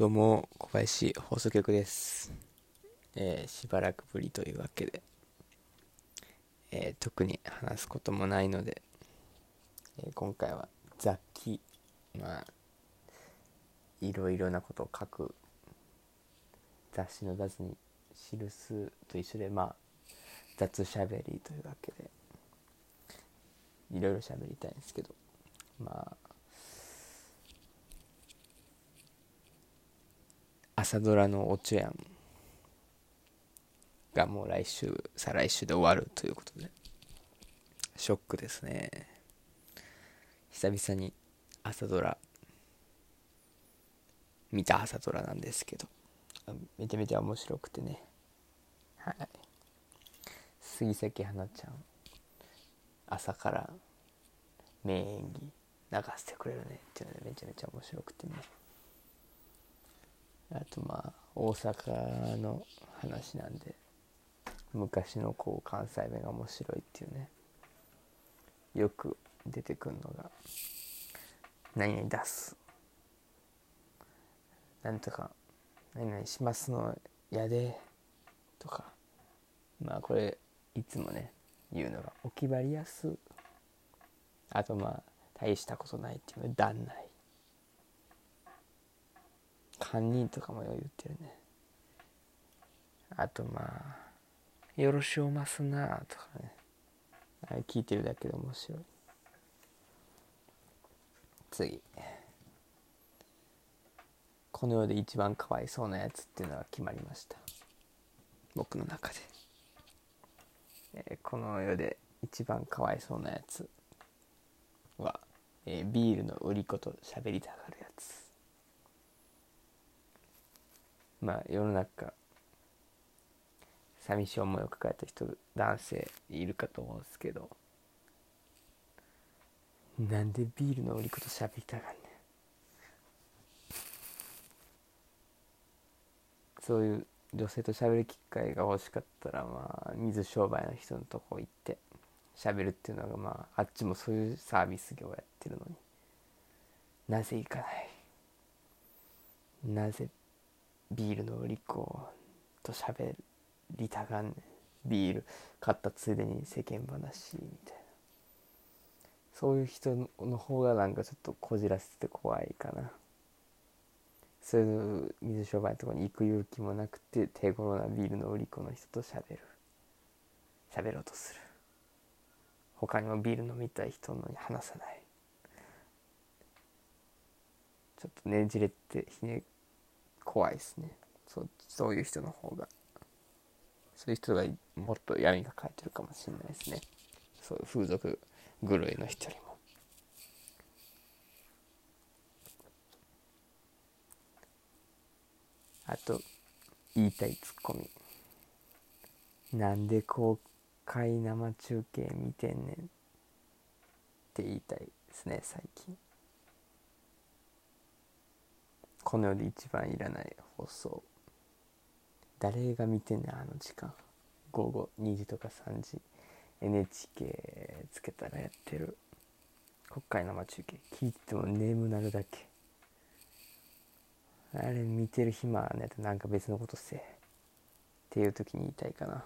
どうも小林放送局です、えーしばらくぶりというわけで、えー特に話すこともないので、えー今回は雑記まあいろいろなことを書く雑誌の雑に記すと一緒でまあ雑しゃべりというわけでいろいろしゃべりたいんですけどまあ朝ドラの「おちょやん」がもう来週再来週で終わるということで。ショックですね。久々に朝ドラ見た朝ドラなんですけど。あめちゃめちゃ面白くてね。はい。杉咲花ちゃん朝から名演技流してくれるねっていうのでめちゃめちゃ面白くてねあとまあ大阪の話なんで昔のこう関西弁が面白いっていうねよく出てくるのが「何々出す」「なんとか何々しますのやで」とか。まあこれいつもね言うのが「おきばりやす」あとまあ大したことないっていうの「だんない」犯人とかも言ってるね。あとまあよろしおますなとかね。あれ聞いてるだけで面白い。次。この世で一番かわいそうなやつっていうのが決まりました。僕の中で、えー、この世で一番かわいそうなやつは、えー、ビールの売り子と喋りたがるやつ。まあ世の中寂しい思いを抱えた人男性いるかと思うんですけど。なんでビールの売り子と喋りたがんねん。そういう女性と喋る機会が欲しかったらまあ水商売の人のとこ行って喋るっていうのがまああっちもそういうサービス業をやってるのに。なぜ行かない？なぜビールの売り子と喋りたがんねん。ビール買ったついでに世間話みたいな。そういう人の方がなんかちょっとこじらせて怖いかな。そういう水商売のとこに行く勇気もなくて手頃なビールの売り子の人と喋る。喋ろうとする。他にもビール飲みたい人のに話さない。ちょっとねじれてひね怖いですね。そうそういう人の方が。そういう人がもっと闇がかいてるかもしれないですね。そういう風俗狂いの人よりも。あと言いたいツッコミ。なんで公開生中継見てんねんって言いたいですね最近。この世で一番いらない放送。誰が見てんねんあの時間。午後2時とか3時。NHK つけたらやってる。国会生中継聞いてても眠なるだけ。あれ見てる暇はねなんか別のことせえ。っていう時に言いたいかな。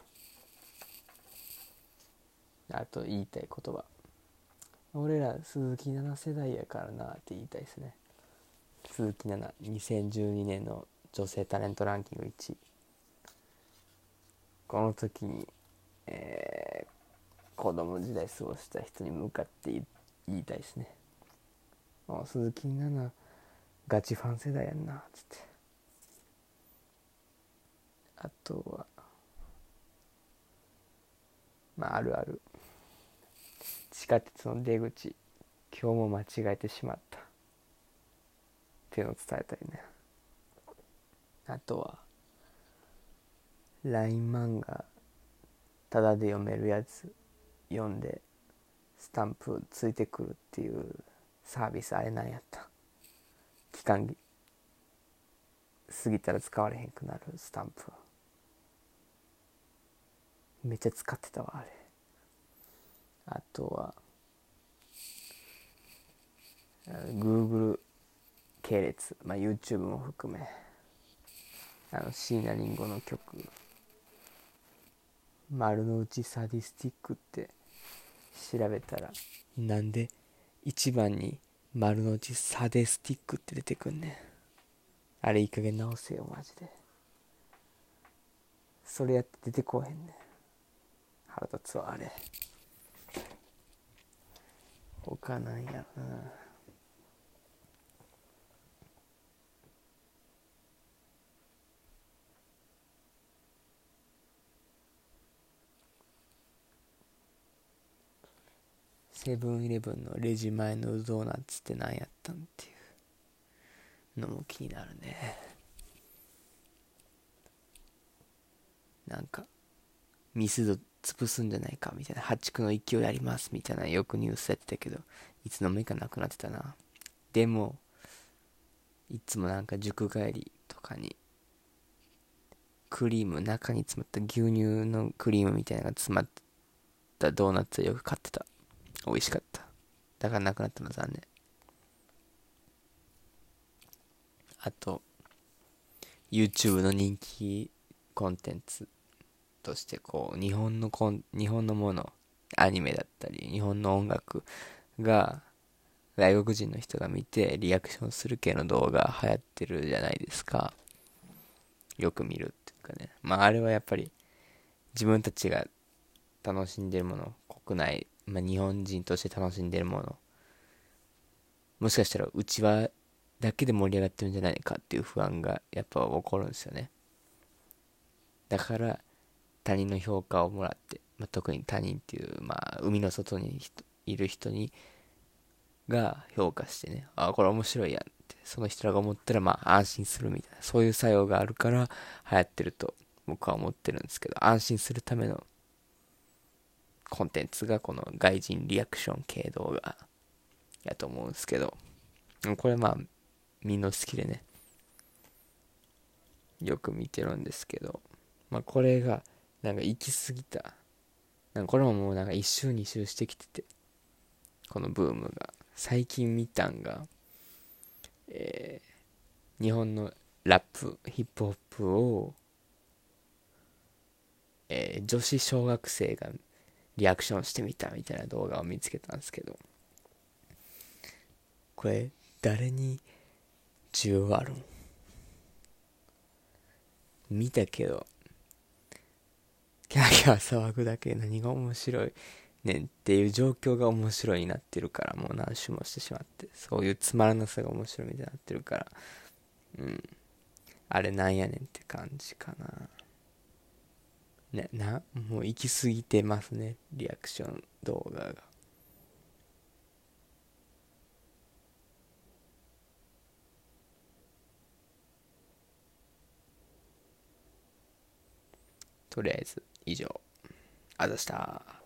あと言いたい言葉。俺ら鈴木奈々世代やからなって言いたいですね。鈴木奈々2012年の女性タレントランキング1位この時に、えー子供時代過ごした人に向かって言いたいですね。あ鈴木奈々ガチファン世代やんなっつって。あとはまああるある。地下鉄の出口今日も間違えてしまった。っていうのを伝えたいね。あとは LINE 漫画タダで読めるやつ読んでスタンプついてくるっていうサービスあれなんやった。期間過ぎたら使われへんくなるスタンプ。めっちゃ使ってたわあれ。あとは Google 系列、まあ、YouTube も含めあの椎名林檎の曲「丸の内サディスティック」って調べたらなんで一番に丸の内サディスティックって出てくんねん。あれいい加減直せよマジで。それやって出てこへんねん。腹立つわあれ。他なんやろな。セブンイレブンのレジ前のドーナツって何やったんっていうのも気になるね。なんかミスド潰すんじゃないかみたいな。破竹の勢いありますみたいなよくニュースやってたけどいつの間にかなくなってたな。でもいつもなんか塾帰りとかにクリーム中に詰まった牛乳のクリームみたいなのが詰まったドーナツをよく買ってた。美味しかった。だからなくなったの残念。あと、YouTube の人気コンテンツとして、こう、日本のコン、日本のもの、アニメだったり、日本の音楽が、外国人の人が見てリアクションする系の動画流行ってるじゃないですか。よく見るっていうかね。まああれはやっぱり自分たちが楽しんでるもの、国内まあ、日本人として楽しんでるもの。もしかしたらうちわだけで盛り上がってるんじゃないかっていう不安がやっぱ起こるんですよね。だから他人の評価をもらって、まあ、特に他人っていう、まあ、海の外にいる人にが評価してねあこれ面白いやんってその人らが思ったらまあ安心するみたいなそういう作用があるから流行ってると僕は思ってるんですけど安心するためのコンテンツがこの外人リアクション系動画やと思うんですけど、これまあ、みんな好きでね、よく見てるんですけど、まあこれが、なんか行き過ぎた。なんかこれももうなんか一周二周してきてて、このブームが。最近見たんが、えー、日本のラップ、ヒップホップを、えー、女子小学生がリアクションしてみたみたいな動画を見つけたんですけど、これ、誰に需要あるん？見たけど、キャーキャー騒ぐだけ何が面白いねんっていう状況が面白いになってるから、もう何周もしてしまって、そういうつまらなさが面白いみたいになってるから、うん。あれなんやねんって感じかな。ね、な、もう行き過ぎてますね、リアクション動画が。とりあえず、以上。あざした。